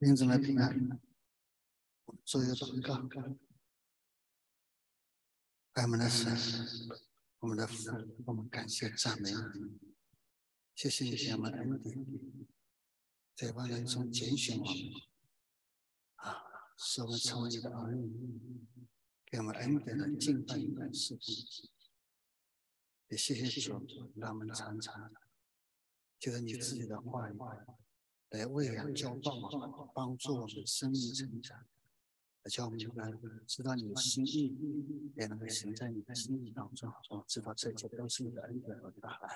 愿主来平安。做一个祷告，爱我们的神，我们的父，我们感谢赞美你，谢谢你给我们恩典，在万人中拣选我们，啊，使我们成为你的儿女，给我们恩典的敬拜的侍奉。也谢谢主，让我们常常就是你自己的话语来喂养、教导、帮助我们生命成长。叫我们来知道你的心意，也能够行在你的心意当中。我知道这一切都是你的恩典和大爱。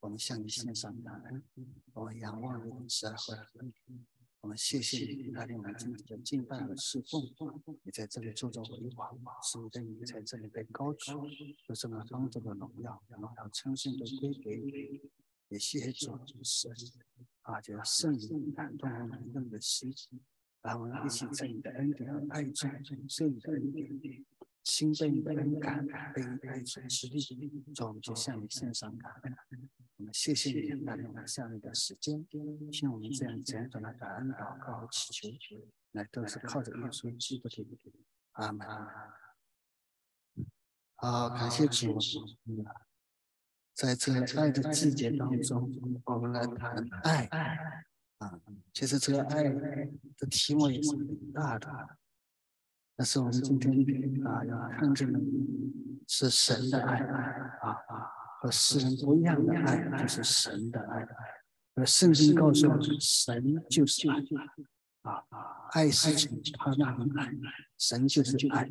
我们向你献上感恩，我们仰望你的慈爱和恩我们谢谢你带领我们今天的敬拜和侍奉。你在这里做着辉煌，是你的名在这里被高举，有这么当中的荣耀，荣耀称颂都归给你。也谢谢主，神啊，就圣灵感动我们人的心。让我们一起在你的恩典爱中，受你的恩典，心被你的恩感，被你爱所激励。主，我们就向你献上感恩。我们谢谢你带领我们下面的时间，听我们这样简短的感恩祷告和祈求，那都是靠着耶稣基督的阿门。好，感谢主。在这爱的季节当中，我们来谈爱。啊，其实这个爱的题目也是很大的，但是我们今天啊要看见的是神的爱啊啊，和世人不一样的爱，就是神的爱。而圣经告诉我们，神就是爱啊啊，爱是从他那里来，神就是爱。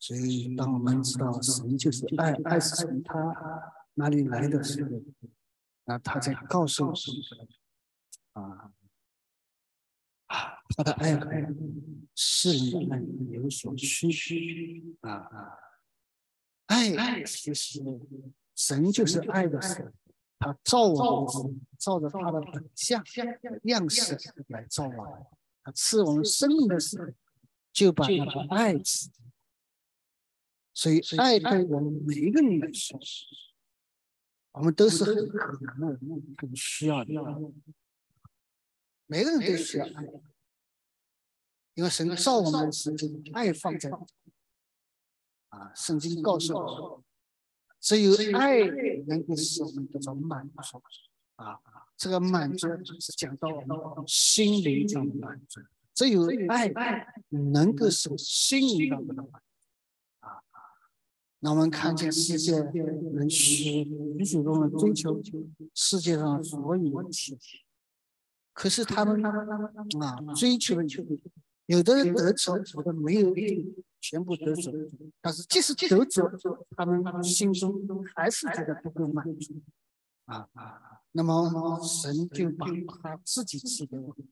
所以，当我们知道神就是爱，爱是从他哪里来的时候，那他在告诉我们。啊啊，他的爱和世人有所区别啊啊！爱其实神就是爱的神，他造我们，照着他的本相样式来造我们，他赐我们生命的时候，就把他的爱赐。所以，爱对我们每一个人来说，我们都是很很需要的。每个人都需要爱，因为神造我们是爱放在啊。圣经告诉我，只有爱能够使我们得到满足啊。这个满足是讲到我们心灵上的满足，只有爱能够使心灵上的满足啊。那我们看见世界人许许许多多追求世界上所有一切。可是他们啊，追求的有的人得着，有的没有全部得着。但是即使得着，他们心中还是觉得不够满足啊啊！那么神就把他自己赐给我们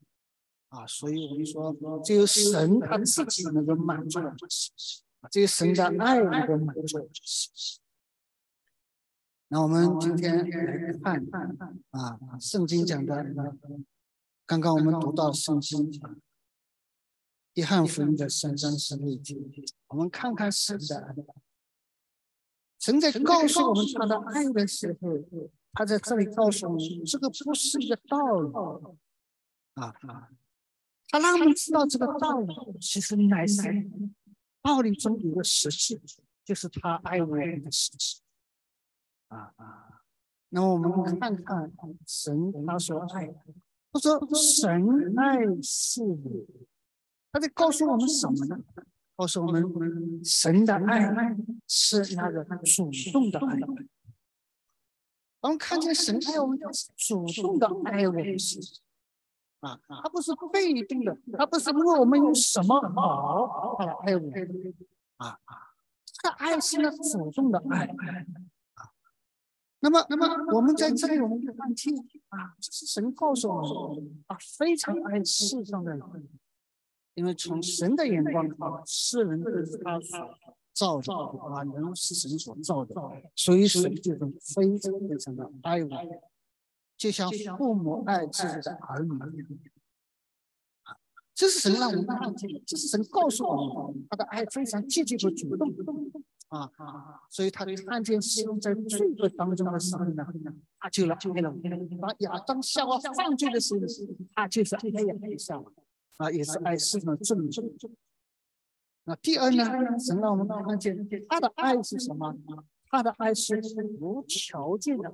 啊，所以我们说，只有神他自己能够满足我们，只有神的爱能够满足。那我们今天来看啊，圣经讲的。刚刚我们读到圣经《约翰福音》的三章十六节，我们看看神的爱。神在告诉我们他的爱的时候，他在这里告诉我们，这个不是一个道理啊啊！他让我们知道这个道理，其实乃是暴力中有个实际，就是他爱我们的实际啊啊！那我们看看神他说爱。他说：“神爱是，他在告诉我们什么呢？告诉我们，神的爱是那个主动的爱。我们看见神爱我们，是主动的爱我们，啊，他不是被动的，他不是问我们有什么好来爱我们，啊啊，这个爱是呢主动的爱。啊。”那么，那么我们在这里，我们就看清啊，这是神告诉我们啊，非常爱世上的人，因为从神的眼光看，世人都是他所造的啊，人是神所造的，所以神就是非常非常的爱我们，就像父母爱自己的儿女。这是神让我们看见，这是神告诉我们，他的爱非常积极和主动。啊啊！所以他看见是在罪恶当中的时候呢，他就来爱了。当亚当夏娃犯罪的时候，他就是爱亚当夏娃。啊，也是爱世上的正主。那第二呢，神让我们看见他的爱是什么？他的爱是无条件的爱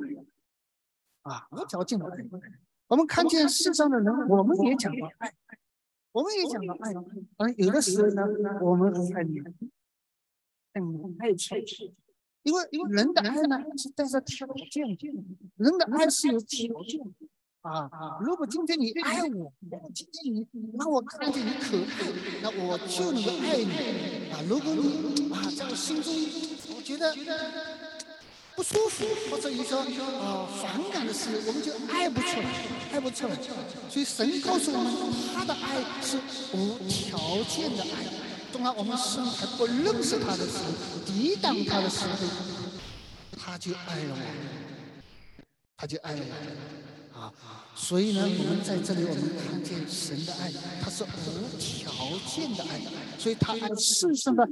啊，无条件的爱。我们看见世上的人，我们也讲到爱，我们也讲到爱。而有的时候呢，我们很很爱错，因为因为人的爱呢是带着条件，人的爱是有条件。啊啊！如果今天你爱我，今天你让我看见你可爱，那我就能够爱你啊。如果你啊在我心中，我觉得不舒服或者一个啊反感的事，我们就爱不出来，爱不出来。所以神告诉我们，他的爱是无条件的爱。当我们是还不认识他的时候，抵挡他的时候，他就爱了我，他就爱了我。啊，所以呢，我们在这里，我们看见神的爱，他是无条件的爱，所以他爱世上的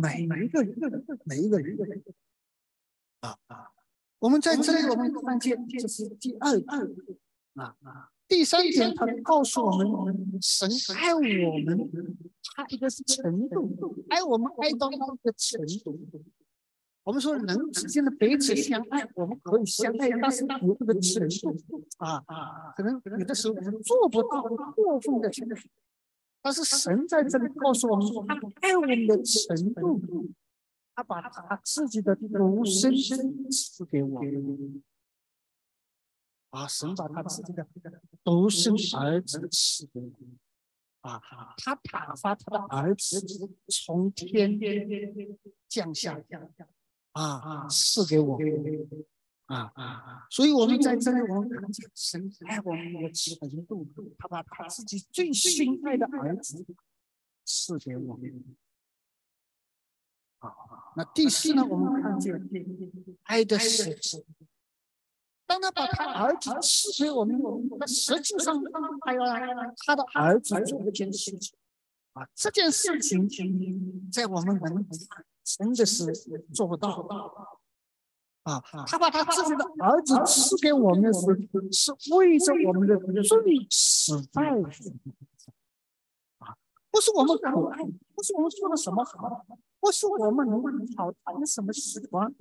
每一个人，每一个人。啊啊，我们在这里，我们看见这是第二二啊啊，第三点，他告诉我们，神爱我们，他一个是程度，爱我们爱到那个程度。我们说人之间的彼此相爱，我们可以相爱，但是不这个程度啊啊，可能有的时候我们做不到过分的去，但是神在这里告诉我们，他爱我们的程度，他把他自己的独生赐给我们啊，神把他自己的独生儿子赐给我们啊，他打发他的儿子从天降下。啊啊，赐给我，啊啊啊！所以我们在这里，我们看见神爱我们的程度，他把他自己最心爱的儿子赐给我们。那第四呢？我们看见爱的实质。当他把他儿子赐给我们，那实际上他要他的儿子做一件事情。啊，这件事情在我们人。真的是做不到啊！他把他自己的儿子赐给我们时，是为着我们的罪死在！不是我们可爱，不是我们说的什么好，不是我们能好谈什么喜欢，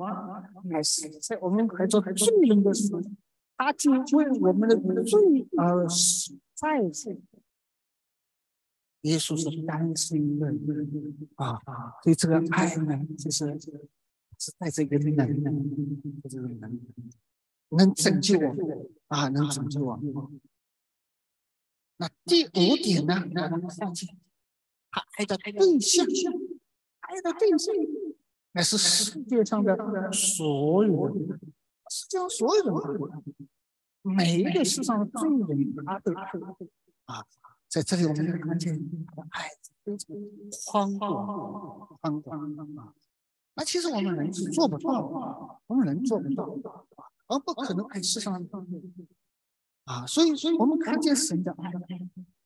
乃是在我们还做罪人的时候，他就为我们的罪而死在这。耶稣是单身的啊啊，所以这个爱呢，就是是带着一个能能，这个能能拯救我啊，能拯救我。那第五点呢？我们看见他爱的对象，爱的对象，那是世界上的所有人，世界上所有人，每一个世上的罪人，他都爱啊。在这里，我们看见他的爱非常宽广、宽广啊！那其实我们人是做不到的，我们人做不到，而不可能爱世上的啊！所以，所以我们看见神的爱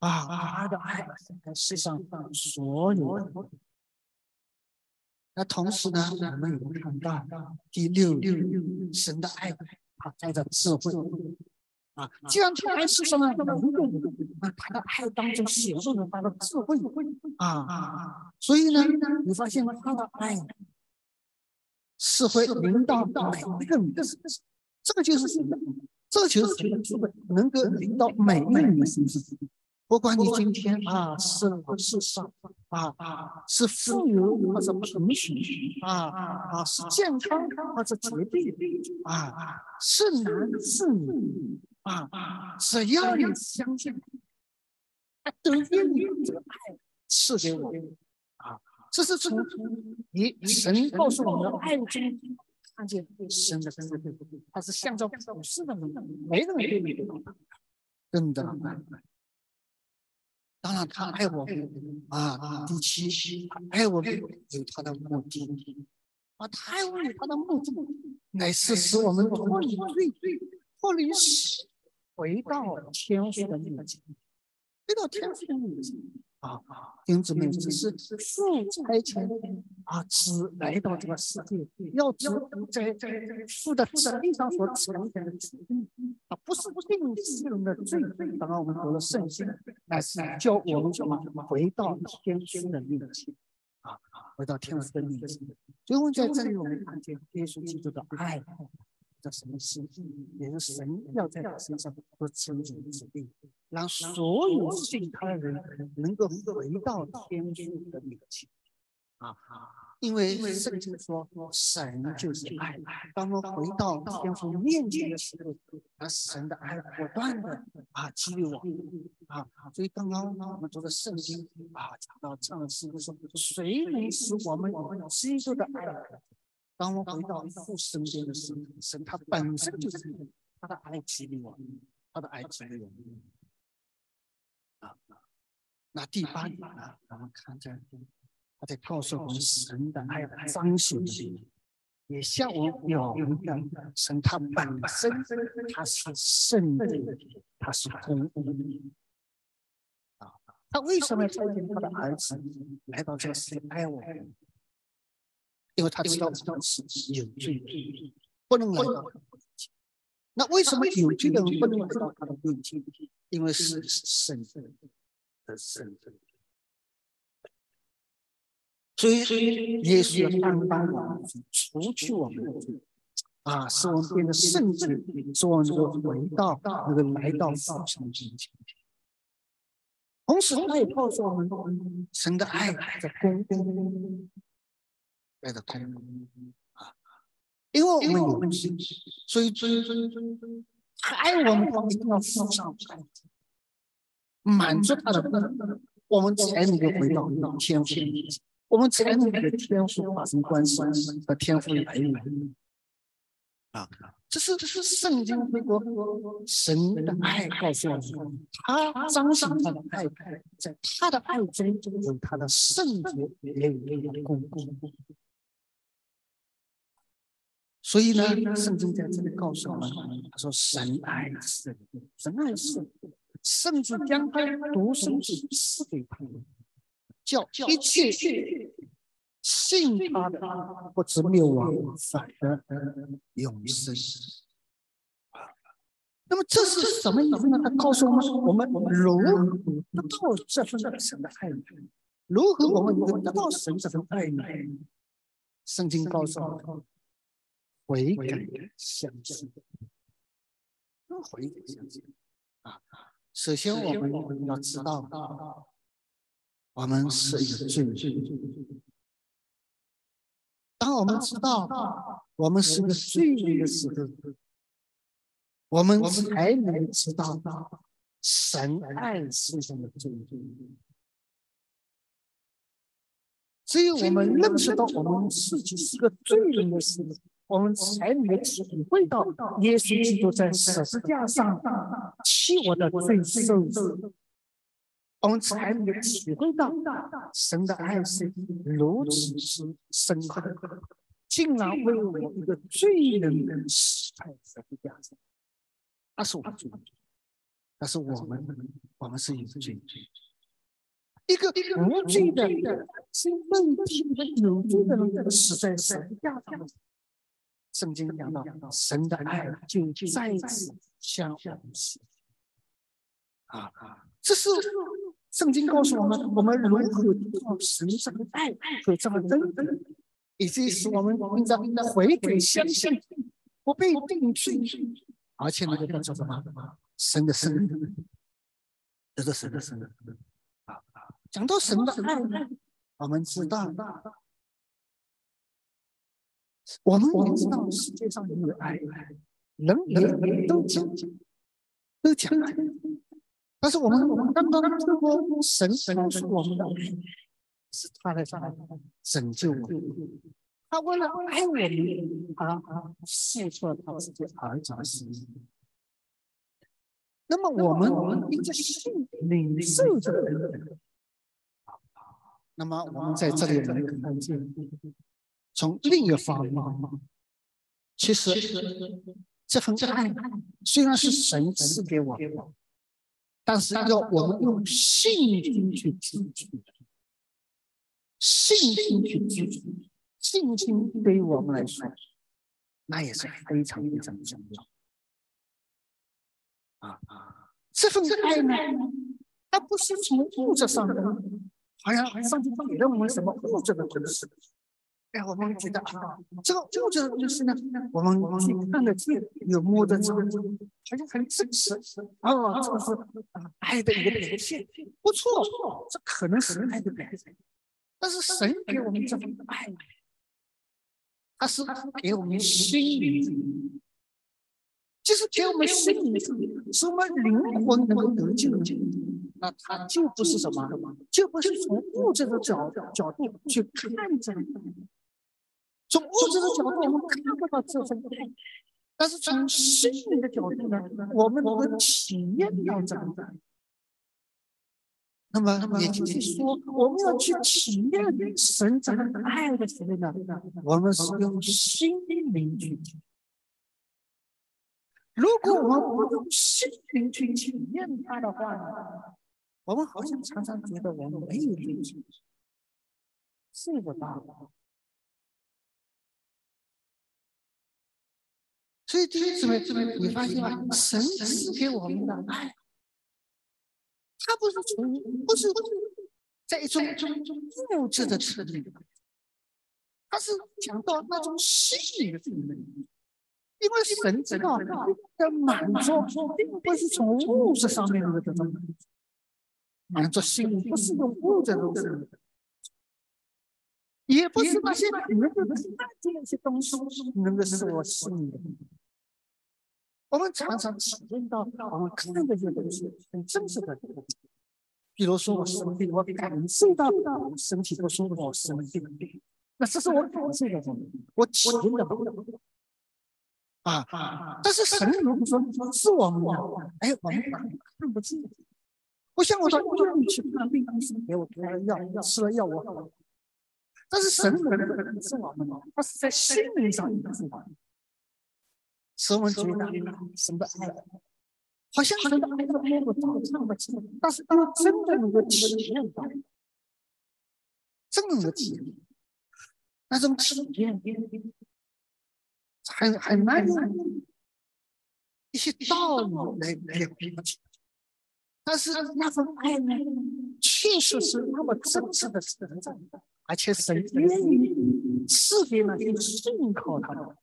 啊，他的爱在世上所有。那同时呢，我们也看到第六，神的爱啊，带着智慧。啊，既然他爱世上的能够，那他的爱当中显露了他的智慧啊啊啊！所以呢，你发现吗？他的爱是会临到每一个人，这个就是什么？这就是神的智慧，能够临到每一个人的身上。不管你今天啊是老是少啊啊是富有或者贫穷啊啊是健康或者疾病啊啊是男是女。啊啊！只要你相信，他都愿意这个爱赐给我啊！这是从你神告诉我们的爱中看见神的真实，他是向着普世的人，没人对你的，真的。当然，他爱我啊，夫妻，他，爱我有他的目的啊，他爱我有他的目的，乃是使我们脱离罪，脱离死。回到天父的面前，回到天父的面前啊，弟兄姊妹，只是父差遣啊，只来到这个世界，要知在在父的旨意上所呈现的旨意啊，不是定世人的罪。当然，我们读了圣经，乃是教我们什么？回到天父的面前啊，回到天父的面前。最后在这里，我们看见耶稣基督的爱。的什么事？也是神要在他身上做成就指令，让所有信他的人能够回到天父的面前。啊，因为圣经说神就是爱，当我们回到天父面前的时候，那神的爱不断的啊激励我啊。所以刚刚我们读的圣经啊，讲到这样的事，说谁能使我们基督的爱？当我回到父身边的时候，神他本身就是他的爱激励我，他的爱激励我。啊，那第八点呢？我们看这，他在告诉我们神的爱彰显也像我表明的，神他本身他是圣的，他是公义。啊，他为什么要差遣他的儿子来到这个世界爱我们？因为他知道我们是有罪的，不能来到。那为什么有罪的人不能来到他的面前？因为是神的身份。所以耶稣要担当我们除去我们的罪，啊，使我们变得圣洁，使我们能够回到那个来到父神面前。同时，他也告诉我们，神的爱在公公。爱的通啊，因为我们有心，所以追追追追，爱我们，我们一定要付上满足他的我们才能够回到天赋，我们才能和天赋发生关系和天赋来源啊。这是这是圣经中国神的爱告诉我们，他彰显他的爱，在他的爱中有他的圣洁，也有他的公公。所以呢，圣经在这里告诉我们，他说：“神爱世人，神爱世人，甚至将他独生子赐给他们，叫一切信他的不知灭亡，反得永生。”那么这是什么意思呢？他告诉我们：我们如何得到这份神的爱？如何我们能得到神这份爱呢？圣经告诉我们。悔改相信，悔改相信啊！首先，我们要知道，我们是一个罪人。当我们知道我们是个罪人的时候，我们才能知道神爱世上的罪人。只有我们认识到我们自己是个罪人的时候，我们才能体会到耶稣基督在十字架上替我的罪受，我们才能体会到神的爱是如此之深刻，竟然为我一个罪人死在十字架上。那是我们，那是我们，我们是有罪，一个无罪的、是问题的有罪的人死在十字架上。圣经讲到，神的爱就再次向我们示啊啊！这是圣经告诉我们，我们如何得到神上的爱和这么真的，以及使我们应当悔改相信，不被定罪，而且那个叫什么？神的神，这是神的神啊啊！讲到神的爱，我们知道。我们也知道世界上有爱，人人都讲，都讲爱。但是我们我们刚刚通过神告诉我们的，是他来拯救我们，他为了爱我们，啊，付出了他自己儿子的生命。那么我们一直信领受着，那么我们在这里能看见。从另一个方面，其实这份爱虽然是神赐给我，但是要我们用信心去支取，信心去支取，信心对于我们来说，那也是非常非常重要。啊啊，这份爱呢，它不是从物质上的，好像上帝给了我们什么物质的东西。哎，我们觉得啊，这个物质的东西呢，我们去看得见，有摸得着，好像很真实。哦，这个是爱的一个表现，不错，这可能是爱的表现。但是神给我们这份爱，他是给我们心灵，就是给我们心灵，使我们灵魂能够得救。那他就不是什么，就不是从物质的角角度去看这个。从物质的角度，我们看不到这份爱；但是从心灵的角度呢，我们体验到这份爱。那么，也就是说，我们要去体验神这份爱的时候呢，我们是用心灵去体如果我们不用心灵去体验它的话呢，我们好像常常觉得我们没有灵性，睡不到。所以弟兄姊妹，你发现吗？神赐给我们的爱，他不是从不是在一种物质的层面，他是讲到那种心灵。因为神知道的满足，并不是从物质上面的这种满足心灵，不是用物质的东西，也不是那些能够看见一些东西能够使我心里的。我们常常体验到，我们看的这些东西。很真实的。比如说，我生病，我感受到我身体不舒服，我生病，那这是我感受的东西，我体验的。啊！但是神如果说是我们，哎，我们看不见。不像我说，我你去看病，医生给我开了药，吃了药我。但是神的是我们，他是在心灵上告诉我们。使我们觉得神的爱，好像神的爱都摸不到、唱不清。但是当真的能够体验到，真的能够体验，那种体验。很很难用一些道理来来表达。但是那份爱呢，确实是那么真实的存在，而且神愿意赐给那些信靠他的。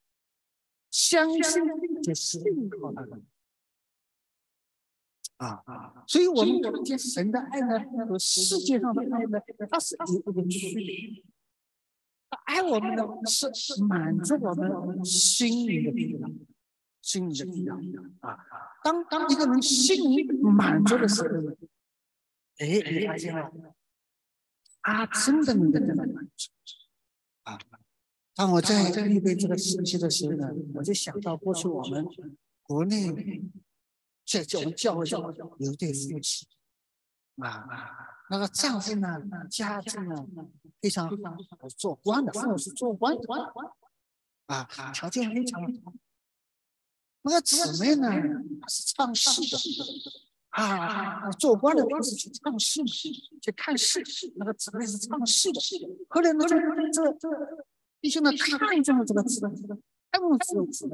相信就信靠他们啊啊！所以我们看见神的爱呢，和世界上的爱呢，它是有一个区别。他爱我们呢，是满足我们心灵的需要，心灵的需要啊。当当一个人心灵满足的时候，哎，你发现了，他真的能够得到满足啊。当我在预备这个信息的时候呢，我就想到过去我们国内在我们教会上有对夫妻啊，那个丈夫呢家境呢非常好做官的，父母是做官的啊，条件非常好。那个姊妹呢是唱戏的啊，做官的都是去唱戏去看戏，那个姊妹是唱戏的。后来呢，这这这。弟兄们看中了这个字，爱慕这个字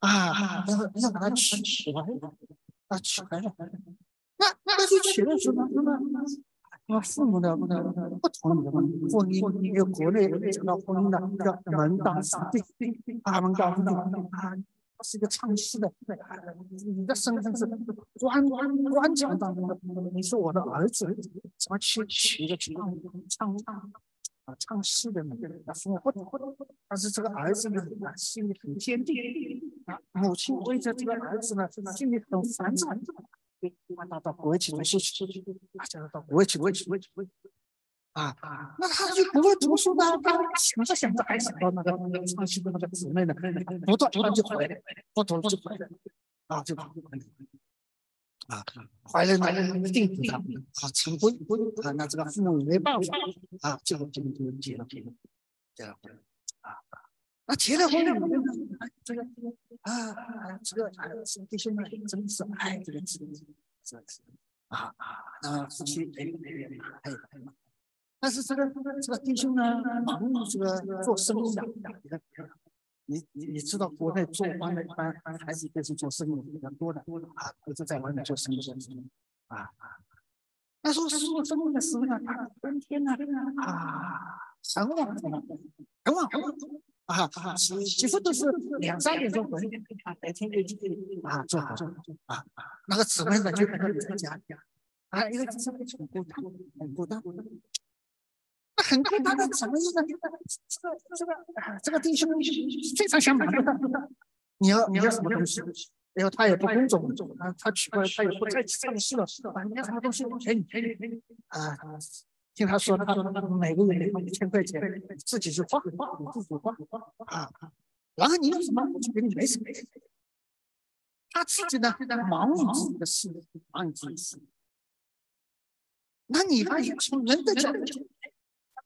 啊，然后要把它取取来，啊取来。那那去取的时候，那么那父母的不同不同的婚姻，因为国内讲到婚姻的叫门当户对，啊门当户对啊，他是一个唱戏的，你的身份是官官官场当中的，你是我的儿子，怎么去娶一个唱唱？啊，唱戏的嘛，那父母不同，但是这个儿子呢，啊，心里很坚定啊。母亲为着这个儿子呢，心里很烦躁，对，到到国外去读书去，啊，叫他到国外去，国外去，国外去，啊啊，那他就不会读书呢，他想着想着还想到那个唱戏的那个姊妹呢，不断不断就回来，不读就回来，啊，就跑就回来。啊，怀了那个定子的啊，成婚啊，那这个父母没办法啊，就就就结了婚，结了婚啊，那结了婚了，这个啊，这个弟兄们真是爱这个子，是是。啊，那夫妻哎哎哎，但是这个这个弟兄呢，忙于这个做生意的，你你你你知道国内做官的一般还是都是做生意比较多的啊，都是在外面做生意的啊啊。他说做生意的时候呢，他天天呢啊，很晚很晚很晚啊啊，几乎都是两三点钟回啊，白天就啊做好啊啊，那个姊妹呢就在家里啊，因为这是很孤单，很孤单。很孤单的什么意思？这个这个这个弟兄非常想买，你要你要什么东西？然后他也不工作，他他去过他也不再上市了，你要什么东西给你给你给你啊！听他说，他说每个月一千块钱，自己去花花，自己花啊。然后你要什么，我就给你没什么。他自己呢，忙于自己的事，忙于自己的事。那你发现从人的角度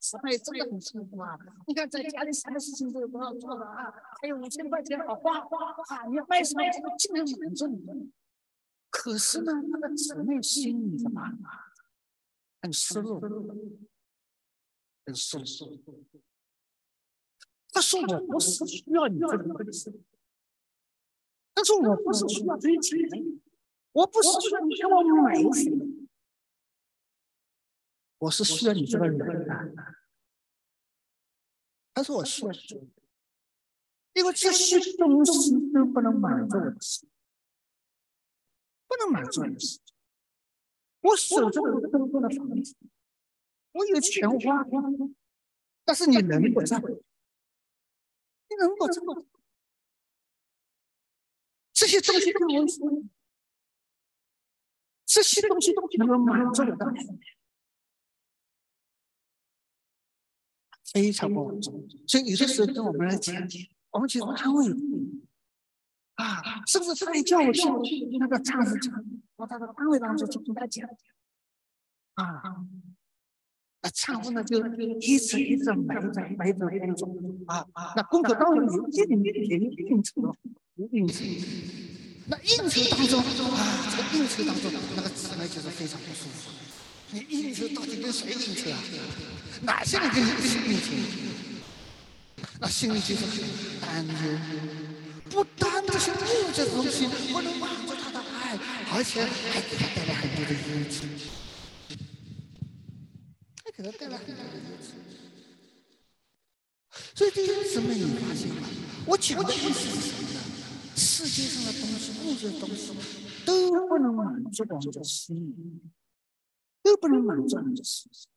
讲，姊妹这个很辛苦啊！你看在家里什么事情都不要做的啊，还有五千块钱好花花啊！你卖什么尽量满足你。可是呢，那个姊妹心里怎么很失落，很失落。他说：“我不是需要你这个东西，他说我不是需要这些钱，我不是需要你给我买什么。”我是需要你这个人，他说我需要你，因为这些东西都不能满足我的心，不能满足我的心。我守着我的多的房子，我有钱花，但是你能不在，你人不在，这些东西对我说，这些东西都能够满足我的。非常不稳重，所以有些时候跟我们来讲，我们去安慰啊，是不是？他也叫我去那个唱子讲，我在这安慰当中就跟他讲啊，那唱夫呢就一直一直埋着埋着那种啊啊，那功课当中有一点点应酬，有应酬，那应酬当中啊，这个应酬当中那个姊妹就是非常不舒服。你应酬到底跟谁应酬啊？哪些人跟你应酬？那心里就是很担忧，不单这些物质东西不能满足他的爱，而且还给他带来很多的忧愁，还给他带来很多的忧愁。所以弟兄姊妹，你发现吗？我讲的意思是什么呢？世界上的东西，物质的东西，都不能满足我们的心。不能满足你的事情。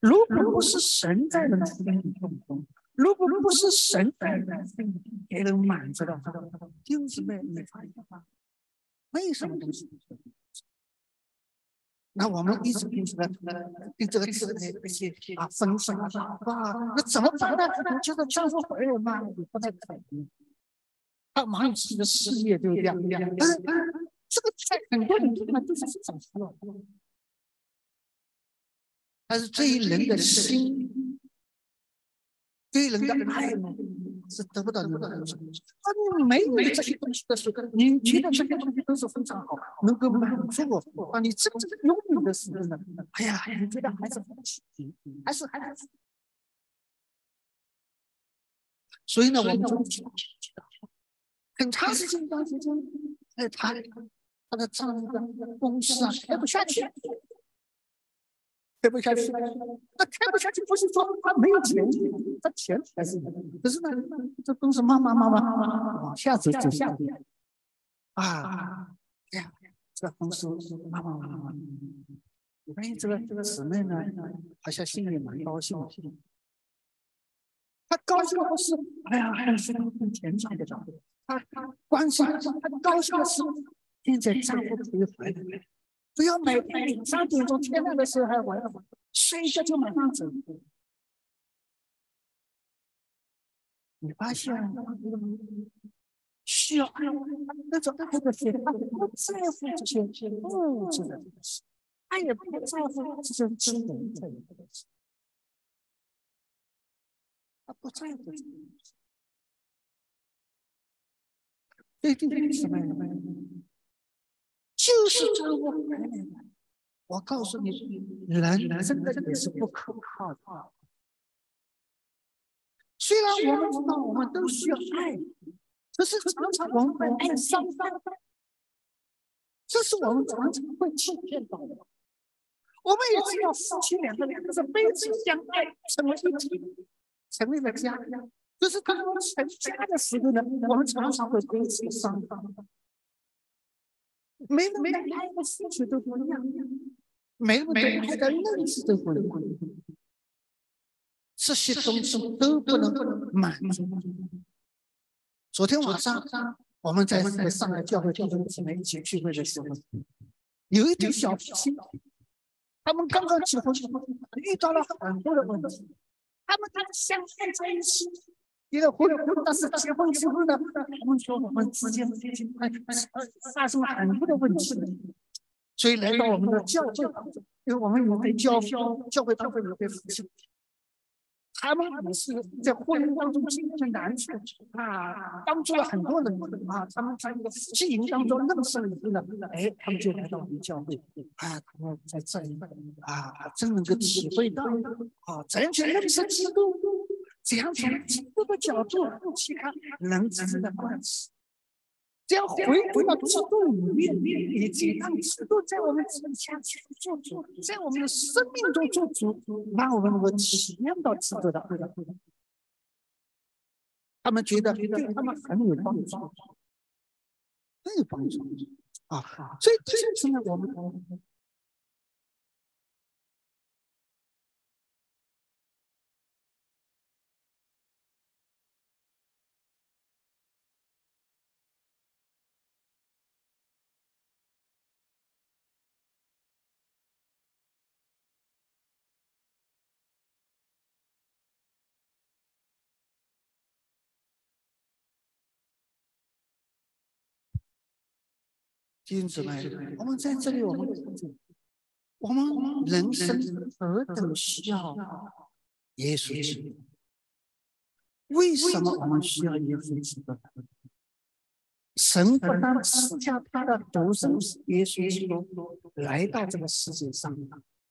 如果不是神在人心里动工，如果不是神在人心里给人满足的话，就是被你发现吗？没什么东西。那我们一直跟这个跟这个字的那些啊分析啊，那怎么办呢？你觉得丈夫回来吗？不太可能。他忙自己的事业，对不对？嗯。这个在很多人地方都是非常需要的，但是对于人的心，对人的爱，是得不到你的满足。当你没有这些东西的时候，你觉得这些东西都是非常好，能够满足我。当你真正拥有的时候呢，哎呀，你觉得还是很稀奇，还是还是。所以呢，我们就很长时间、长时间在谈。他的丈夫的公司啊开不下去，开不下去。那开不下去不是说他没有钱，他钱还是有，可是呢，这公司慢慢慢慢往下走走下去啊！哎呀，这个公司慢慢慢慢，我发现这个这个姊妹呢，好像心里蛮高兴。他高兴的是，哎呀，还是很钱赚的着。他他关心，他高兴的是。现在丈夫可以回来，不要每天两三点钟天亮的时候还玩，睡一觉就马上走。你发现需要爱那种爱的些，他不在乎这些物质的东西，他也不在乎这些金钱的东西，他不在乎这些东西。对对对，什么什么。就是这我来的。我告诉你，人真的也是不可靠的。虽然我们知道我们都需要爱，可是常常我们会爱伤害，这是我们常常会欺骗到的。我们也知道夫妻两个人是彼此相爱，成为一体，成为了家。可是当我们成家的时候呢，我们常常会彼此伤害。每个人爱的需求都不一样，每个人爱的认识都不一样。这些东西都不能满足。昨天晚上我们在在上海教会弟兄姊妹一起聚会的时候，有一点小夫妻，他们刚刚结婚，遇到了很多的问题。他们他们相爱在一起，一个婚婚，但是结婚之后呢，他们说我们之间哎发生了很多的问题，所以来到我们的教会，因为我们有对教教会教会有对夫妻。他们也是在婚姻当中经历了难处啊，帮助了很多人啊。他们在那个夫妻营当中认识了以后呢，哎，他们就来到我们教会啊，他们在这里啊，真能够体会到啊，完全认识基督，怎样从基督的角度去看人之间的关系。这样回归到基督里面，以及让基督在我们之间做主，在我们的生命中做主，让我们能够体验到基督的。他们觉得对他们很有帮助，很有帮助啊！所以这就是，我们。弟兄姊妹，我们在这里，我们我们人生何等需要耶稣基督？为什么我们需要耶稣基督？神不但赐下他的独生子耶稣基督来到这个世界上，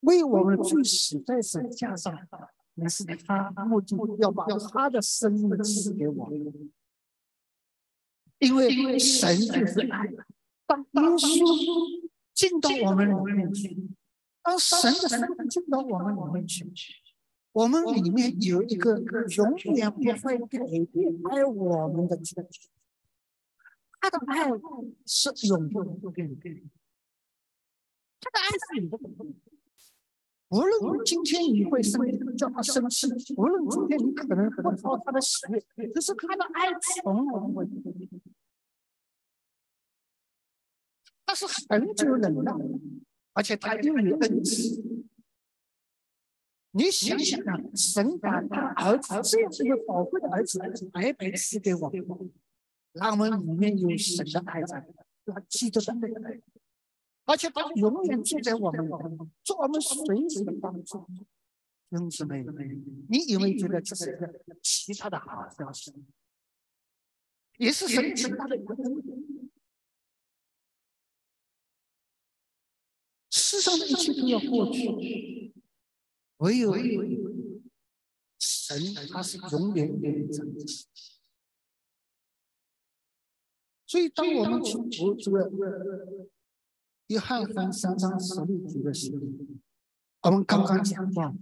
为我们罪死在十字架上，那是他目的要把他的生命赐给我们，因为神就是爱。当耶稣进到我们里面去，当神的生命进到我们里面去，我们里面有一个永远不会改变爱我们的主，他的爱是永不改变的，他的爱是永不改变。无论今天你会生叫他生气，无论今天你可能不讨他的喜悦，可是他的爱从来不会变。他是很久忍耐，而且他又有恩慈。你想想啊，神把他儿子这样一个宝贵的儿子白白赐给我们，让我们里面有神的爱在，他记得神的爱，而且他永远住在我们，做我们随时的帮助。兄弟们，你有没有觉得这是一个其他的好消息？也是神其他的恩。世上的一切都要过去，唯有神，他是永远永远在。所以，当我们去读这个约翰福音三章十六节的时候，我们刚刚讲到，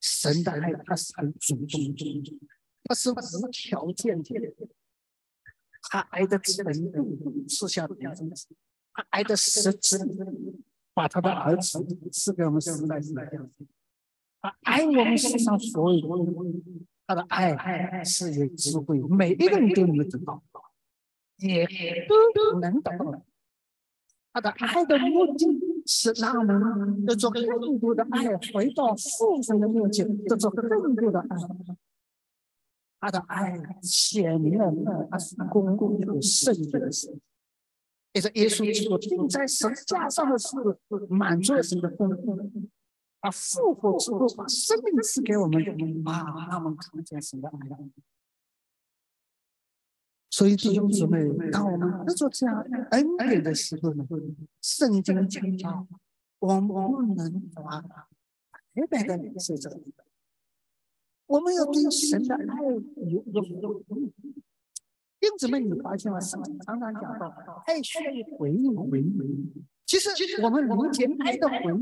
神的爱他是很主动的，他是无条件的，他爱的程度是下的他爱的实质。把他的儿子赐给我们世代世代，他爱我们世上所有人，他的爱是有智慧，每一个人都能够得到，也都能得到。他的爱的目的是让我们得做更多的爱，回到父神的面前，得做更多的爱。他的爱显明了他是公公有圣洁的神。也是耶稣基督钉在十字架上的是满足了神的吩咐，啊，复活之后把生命赐给我们，啊，让我们看见神的爱。所以弟兄姊妹，当我们得着这样恩典的时候呢，圣经讲到，我们不能把白白的领受这个，我们要对神的爱有有。弟兄姊妹，你发现吗？常常讲到爱需要回应，回应。其实，我们理解爱的回应，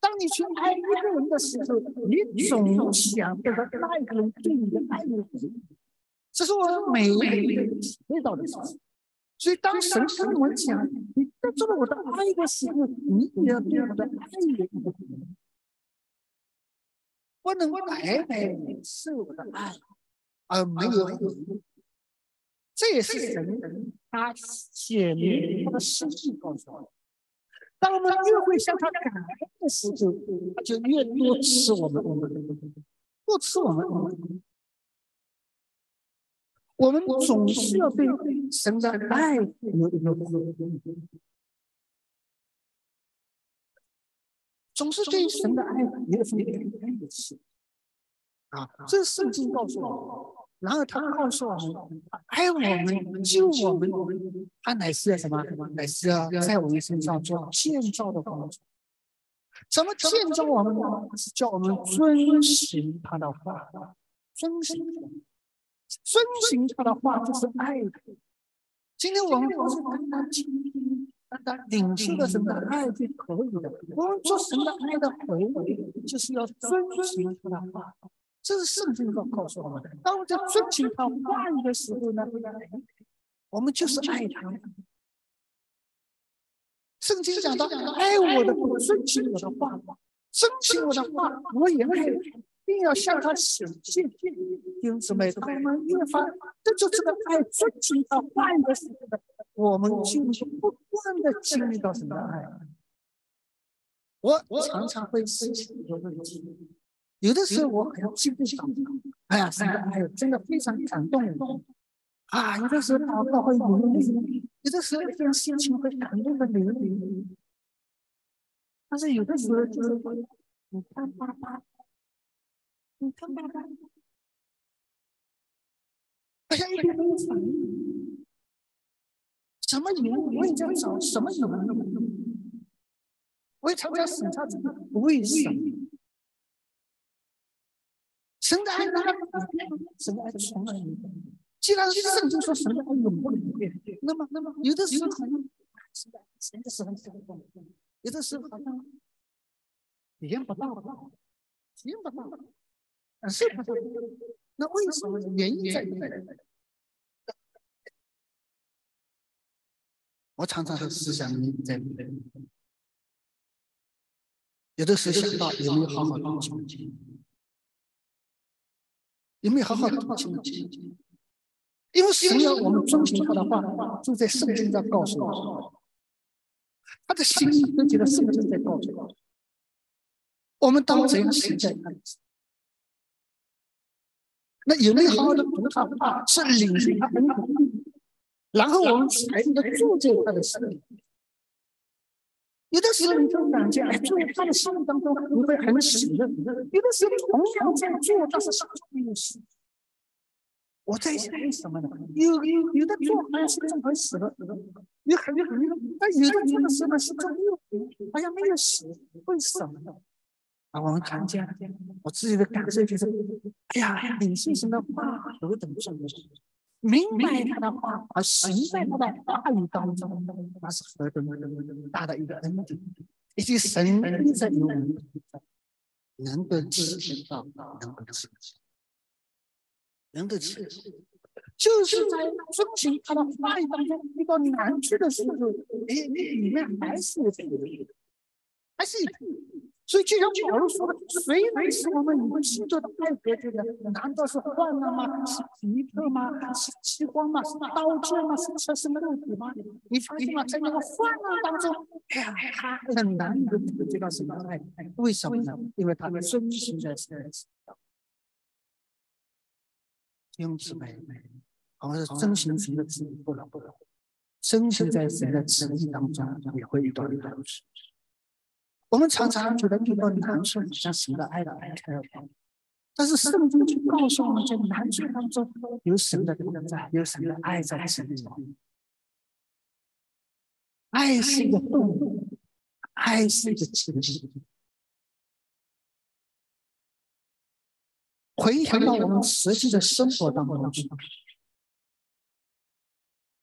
当你去爱一个人的时候，你总想得到那一个人对你的爱的回应。这是我们每一个人遇到的事情。所以，当神跟我讲你得到了我的爱的时候，你也要对我的爱有回应。不能白白受我的爱而没有回应。这也是神他写明他的心意告诉我们：当我们越会向他感恩的时候，他就越多吃我们，多吃我们。我们总是要对神的爱有一个总是对神的爱有一份感恩的心啊！这圣经告诉我。然后他告诉我们，爱我们，救我们，他乃是什么？乃是要在我们身上做建造的工作。怎么建造我们呢？是叫我们遵循他的话，遵循，遵循他的话就是爱。今天我们不是跟他倾听，跟他领受的什么爱就可以了。我们做神的爱的回应，就是要遵循他的话。这是圣经上告诉我们的。当我们在遵循他话语的时候呢，我们就是爱他。圣经讲到，爱我的不遵循我的话，遵循我的话，我也爱，并要向他显现。因此，每当我们越发这就是个爱遵循他话语的时候呢，我们就不断的经历到什么爱。我常常会思想一个问题。有的时候我很激动，哎呀，神的爱真的非常感动啊！有的时候祷告会流泪，有的时候这种心情会感动的流泪。但是有的时候就是，你看爸爸，你看爸爸，好像一点没有反应。什么原因？我也在找什么原因？我也常常审查自己，为什么？神的爱，神的爱从来没变。既然圣经说神的爱永不变，那么，那么有的时候好像神的，神的时候是不变，有的时候好像体验不到，体验不到，感受不到。那为什么？原因在哪里？我常常思想在，有的时候想到有没有好好的听。有没有好好的听清？因为神要我们遵循他的话，就在圣经上告诉我们，他的心意都觉得圣经在告诉我们，我们当怎样行在那里？那有没有好好的读他的话，是领受他恩典，然后我们才能够住在他的心里。有的时候你就感觉，哎，在他的心目当中你会很喜乐；有的时候同样在做，但是心中没有喜。我在想为什么呢？有有有的做好像心中很喜乐，有很有很有，但有的做的时候心中没有，好像没有喜，为什么呢？啊，我们看见我自己的感受就是，哎呀，理性神的话何等重要！明白他的话，而行在他的话语当中，那是何等大的一个恩典，以及神一直有我们能够体验到，能够体验，能够体验，就是在遵循他的话语当中遇到难处的时候，哎，里面还是有这个，还是有。所以就像保罗说的，谁能使我们与基督的爱隔绝的？难道是患难吗？是疾病吗？是饥荒吗？是刀剑吗？是车身的肉体吗？你你嘛，在那个患难当中，哎呀，他很难能够知道什么爱。为什么呢？因为他在们是遵循神的不能不能，遵循在神的旨意当中，也会遇到难处。我们常常觉得遇到难处，像神的爱的爱开了但是圣经就告诉我们，在难处当中有神的同在，有神的爱在其中。爱是一个动物，爱是一个情绪。回想到我们实际的生活当中去，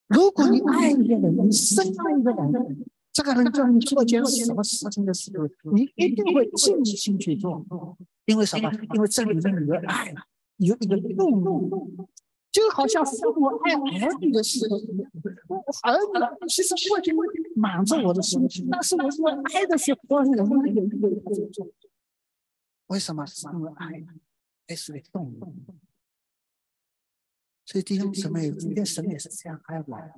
如果你爱一个人，你深爱一个人，这个人叫你做件什么事情的时候，你一定会尽心去做。因为什么？因为这里面有爱，有一个动物。就好像父母爱儿女的时候，儿女其实过去满足我的心，但是我说爱的时候，人们有一个为什么？因为爱，爱是个动物。所以弟兄姊妹，今天神也是这样爱我们，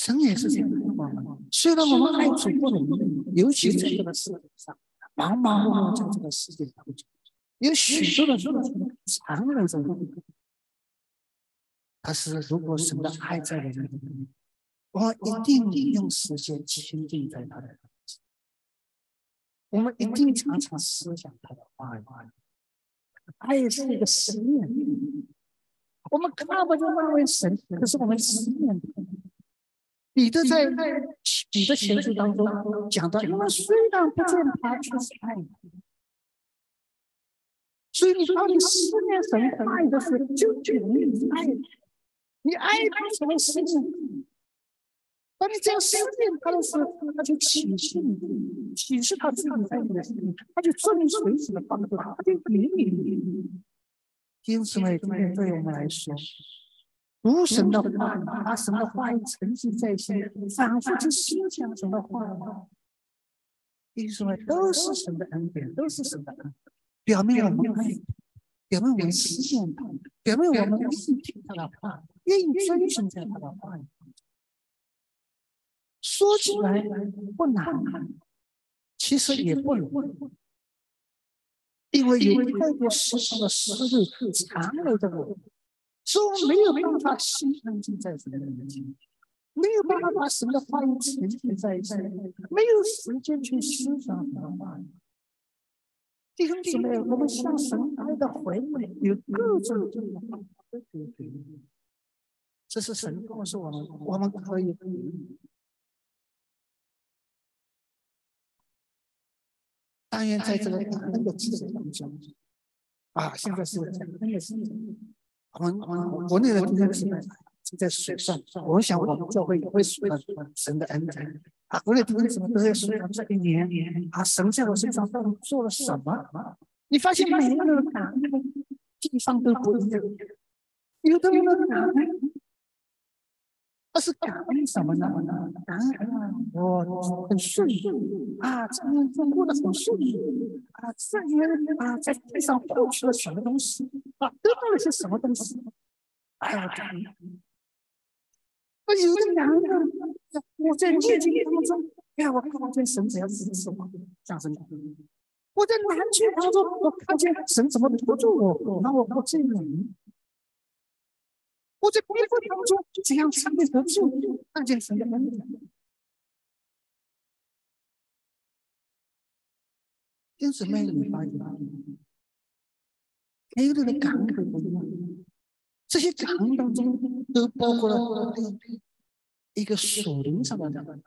神也是这样的我们。虽然我们爱主不容易，尤其在这个世界上，忙忙碌碌在这个世界当中。有许多的事情残忍着，但是如果神的爱在我们里面，我们一定用时间亲近在他的面前，我们一定常常思想他的话语。爱是一个实验，我们看不见那位神，可是我们实验。彼得在彼得前书当中讲到，因为虽然不见他，却是爱你。所以你当你思念神爱的时候，就容易爱。你爱他什么事情？当你这样思念他的时候，他就启示你，启示他自己在你的心里，他就做你随时的帮助，他就怜悯你。因此呢，今天对我们来说，读神的话，把神的话语沉积在心，反复去思想神的话语，因此呢，都是神的恩典，都是神的恩。表面我们爱，表面我们思念他，表面我们愿意听他的话，愿意遵循在他的话语。说起来不难，其实也不容易，因为有太多世上的事物缠累着我，所以我没有办法心安静在神的面前，没有办法把神的话语沉浸在心，没有时间去欣赏神的话语。弟兄姊妹，我们向神爱的回馈有各种各样的这是神告诉我们，我们可以。但愿在这个感恩的季节当中，啊，现在是感恩的季节，我们我们国内的弟兄姊妹正在水上，我想我们教会也会数神的恩典。啊！国内弟兄姊妹都在说，这一年啊，神在我身上到底做了什么？你发现每一个人感恩的地方都不一样。有的人感恩，他是感恩什么呢？感恩我很顺利啊，这年中过得很顺利啊，这年啊在地上获取了什么东西啊，得到了些什么东西？哎呀，感恩！我有的感恩。我在逆境当中，哎呀，我看见神怎样支持我，掌声！我在难处当中，我看见神怎么扶住我，那我我这样。我在逼迫当中，怎样参与得救，看见神的恩典。因此，妹你发现，每个人的感恩，这些感恩当中都包括了。一个属灵上的，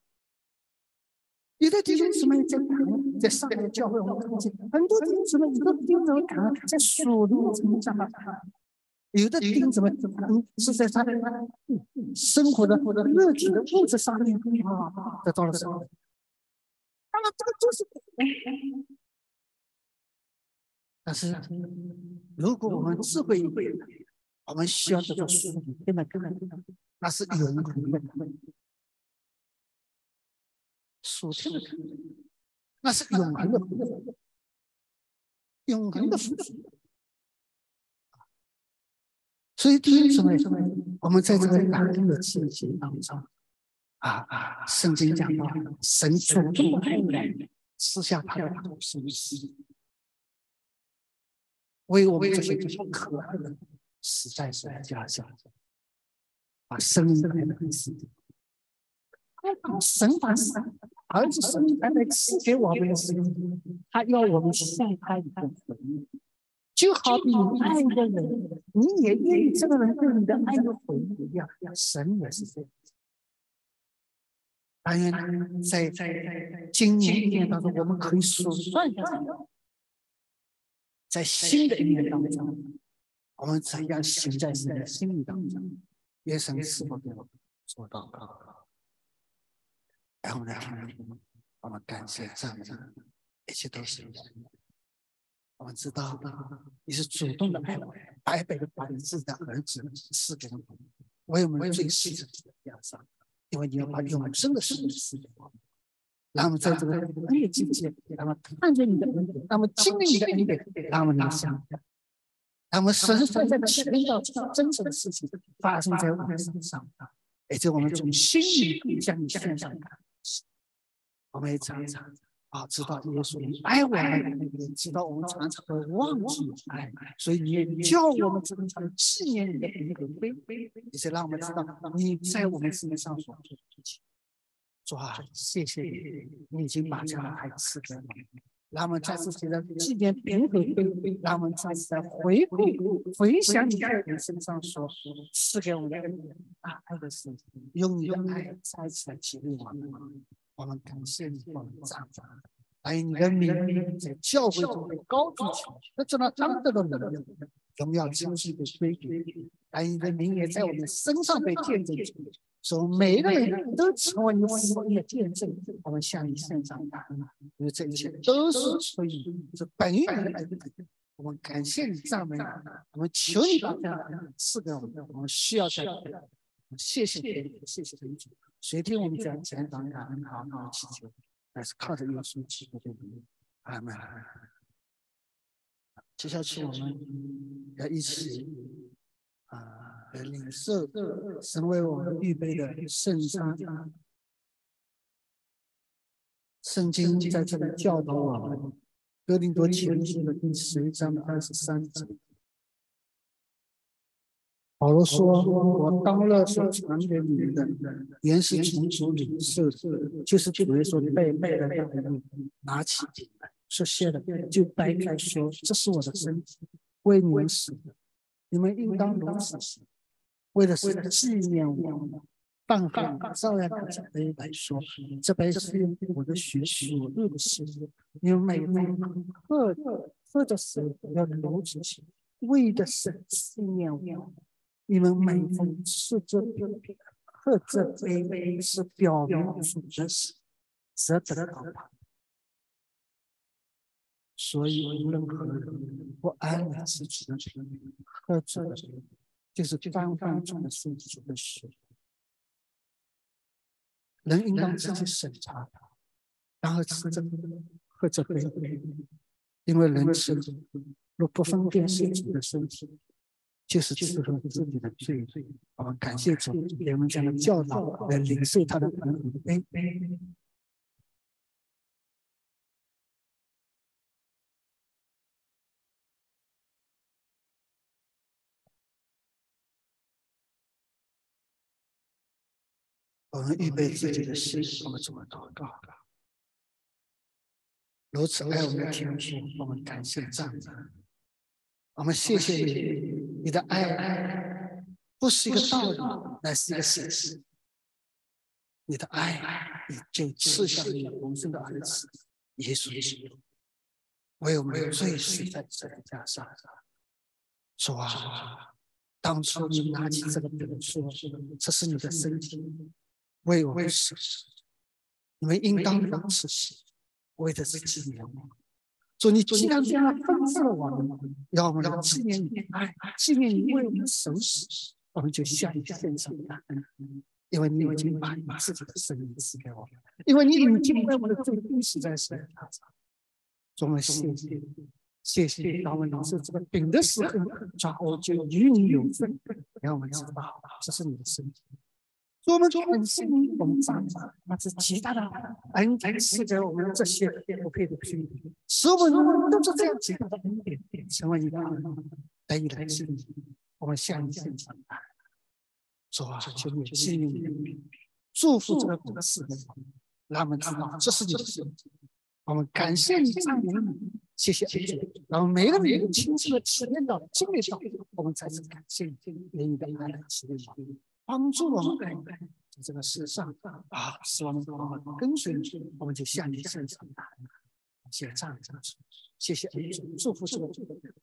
有的弟兄姊妹在谈，在上面教会我们看见很多弟兄姊妹都盯着谈，在属灵层面上的有的弟兄姊妹嗯是在他的生活的或者肉体的物质上面啊得到了什么？那么这个就是，但是如果我们智慧一点，我们需要这个属灵，根本根本。那是永恒的，属天的，那是永恒的，永恒的福。所以第一次呢，我们在这个感恩的季节当中，啊啊，圣经讲到，神主动爱人，赐下他的独生子，为我们这些可爱的实在十字架上。把生命来的意思，神把神儿子生还没赐给我们的时候，他要我们像他一个回应，就好比你爱一个人，你也愿意这个人对你的爱的回应一样，神也是这样。当然，在在今年一年当中，我们可以数算一下，在新的一年当中，我们怎样行在神的心里当中？愿神是否给我们做祷告？然后呢，我们感谢赞美，一切都是我们知道，你是主动的爱我，白白的把你自己的儿子赐给我们，为我们最细致的压上。因为你要把永生的事赐给我么在这个恩典境界，那么看见你的恩典，那么经历你的恩典，那么你想，那么神在在祈祷真实的事情发生在我们身上，而且我们从心里向你献上感谢，我们也常常。啊，知道耶稣爱我们，知道我们常常会忘记爱，所以你叫我们常常纪念你的恩典，也是让我们知道你在我们身上所做的事情。主啊，谢谢你，你已经把这样的爱赐给我们，让我们再次觉得纪念平和，让我们再次在回顾、回想你在我们身上所赐给我们的恩典啊，爱的事情，用你的爱再次来激励我们。我们感谢你，我们赞美哎，你的名在教会中被高举起来，那这么当得的能量，荣耀将是被归给你。哎，你的名也在我们身上被见证出来，说每一个人都成为你的见证。我们向你献上感恩，因为这一切都是出于这本源的爱。我们感谢你，赞美你，我们求你把这样的赐给我们，我们需要在。谢谢你，谢谢主。谁听我们讲讲讲感恩好好祈求，还是靠着耶稣基督的名，阿门。接下去我们要一起啊来领受神为我们预备的圣餐。圣经在这里教导我们，《哥林多前书》的第十一章的二十三节。保罗说：“我当了所传给你们的，原是从主领受的，就是主耶稣被卖的那个拿起说谢了，就掰开说：这是我的身体，为你们死的，你们应当如此行，为了是纪念我。但汉照样拿着杯来说：这杯是用我的血所入的血，你们每每喝喝的时候要如此行，为的是纪念我。”你们每逢吃这、喝这杯，是表明主的死，则得到他。所以，任何人不安然吃主的、喝主的杯，就是方方中的圣主的血。人应当自己审查他，然后吃这喝这杯，因为人吃若不分辨是主的身体。就是自和自己的罪，我们感谢主，给我们这样的教导来领受他的恩典。我们预备自己的心，我们怎么祷告？如此爱我们的天父，我们感谢赞美。我们谢谢你，你的爱不是一个道理，乃是一个事实。你的爱，你就赐下你永生的儿子耶稣基督，为我们罪死在十字架上。主啊，当初你拿起这个饼说：“这是你的身体，为我们死。你们应当如此行，为的是纪念我。”说你既然这样吩咐了我们，要我们纪念你，爱纪念你为我们守死，我们就向你献上感恩，因为你已经把你自己的生命赐给我们，因为你已经为我们的罪定死在十字架上。我们谢谢，谢谢。当我们领受这个饼的时候，抓我就与你有份，让我们知道这是你的身体。我们很幸运，我们长大，那是极大的恩典赐给我们这些不配的兄弟。所有人都是这样极大的恩典，成为一个得以来信你。我们向你献上，主啊，求你幸运祝福这个公司，让我们知道这是你的事。我们感谢你，赞美你，谢谢。让我们每个人亲自的体验到、经历到，我们才是感谢你给你的爱来赐予帮助我们在这个世上啊，使我们跟随你，我们就向你献上感恩。谢谢赞美主，谢谢主，祝福主，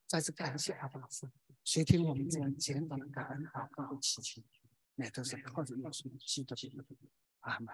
再次感谢阿爸父，谁听我们这样简短的感恩祷告和祈求，那都是靠着耶稣基督的阿门。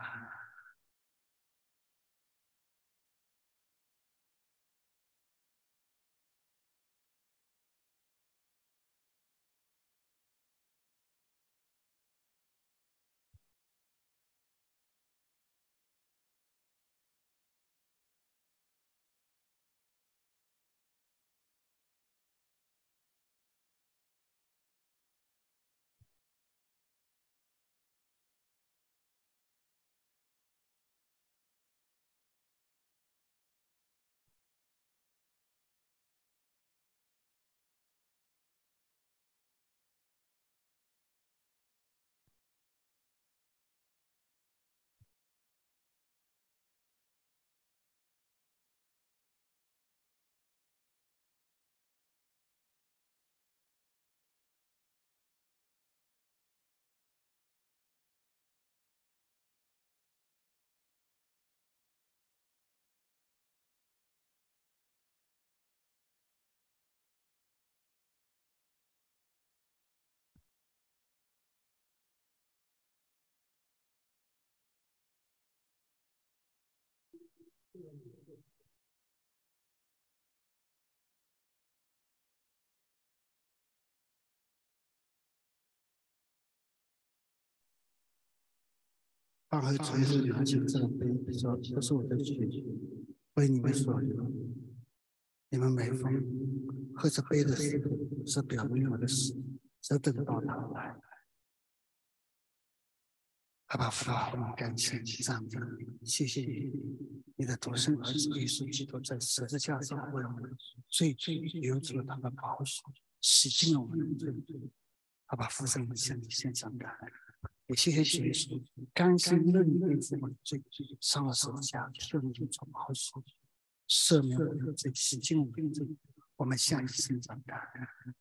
二和主是拿起这杯，说：“这是我的血，为你们所流。你们每逢喝这杯的时候，是表明我的死，是等到他来。”阿爸父啊，我们感谢你，赞美你，谢谢你，你的独生儿子耶稣基督在十字架上为我们。最最流出了他的宝血，洗净了我们。的罪。阿爸父，向你献上感恩，也谢谢耶稣，甘心乐意为我们罪上了十字架，替我们流出宝血，赦免我们的罪，洗净我们的罪。我们向你献上感恩。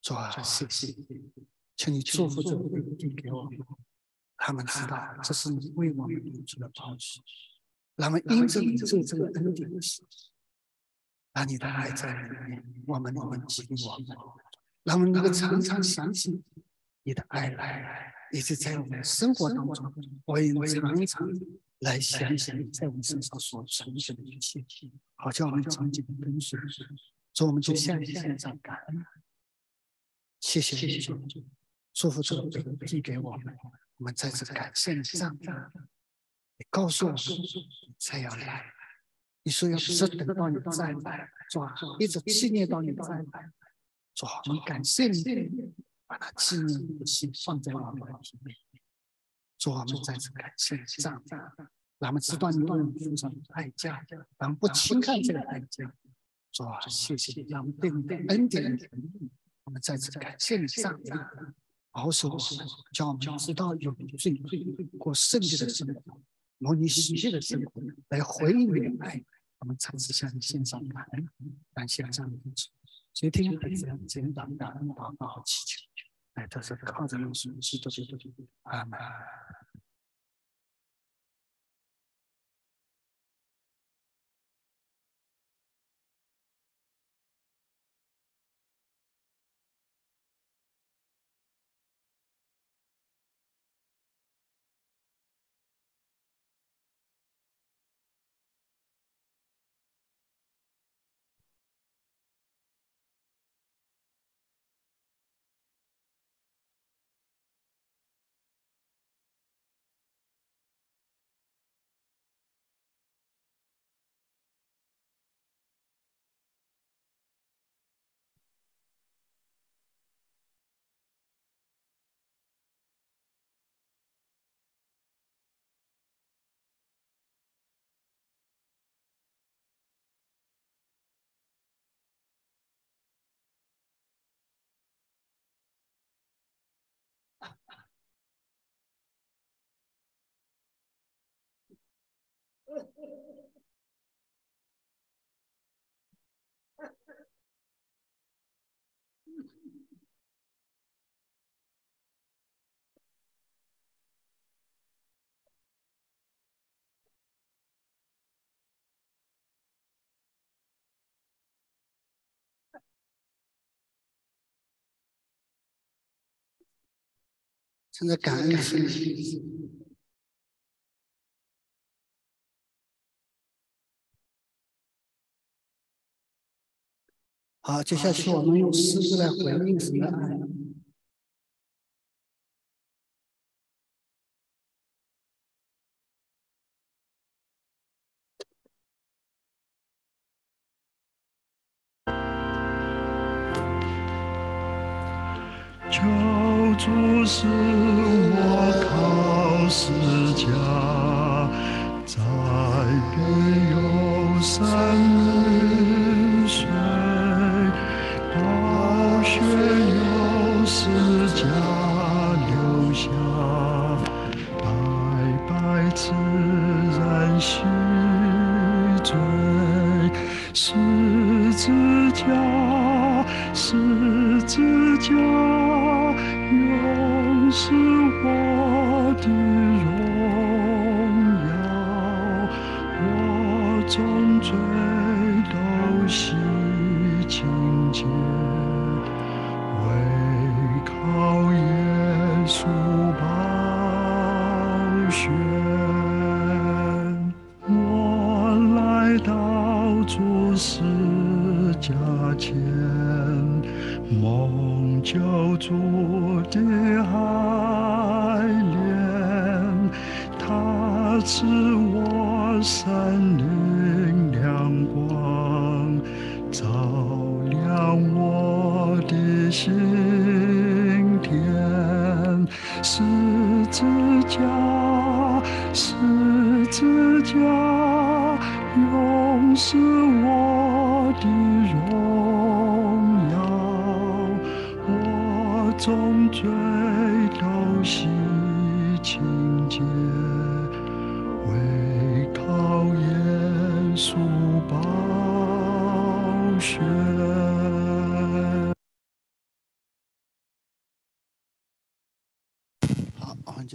主。啊，谢谢，请你祝福这杯递给我们。他们知道这是你为我们流出的宝血，他们因着你做这个恩典的事，把你的爱在里面，我们我们敬我们，让我们能够常常想起你的爱来，以及在我们生活当中，我也常常来想想你在我们身上所成就的一切，好像我们曾经的跟随，所以我们就向你献上感恩，谢谢谢谢祝福主递给我们。我们再次感谢你，上帝，你告诉我们才要来。你说要是等到你再来，是吧？一直纪念到你再来，主，我们感谢你，把那纪念的心放在我们的心里。主，我们再次感谢你，上帝，让我们知道你为我们付上代价，让我们不轻看这个代价。主，谢谢你，让我们对你的恩典，我们再次感谢你，上帝。保守我们，叫我们知道有罪过圣洁的生活，模拟喜悦的生活，来回应你的爱。我们再次向你献上感恩，感谢这样的主。所以听孩子简单感恩祷告和祈求，哎，都是靠着耶稣基督的阿门。正在感恩的心好，接下去我们用诗歌来回应什么爱？教主是我靠试家。血又是家留下。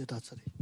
たつり。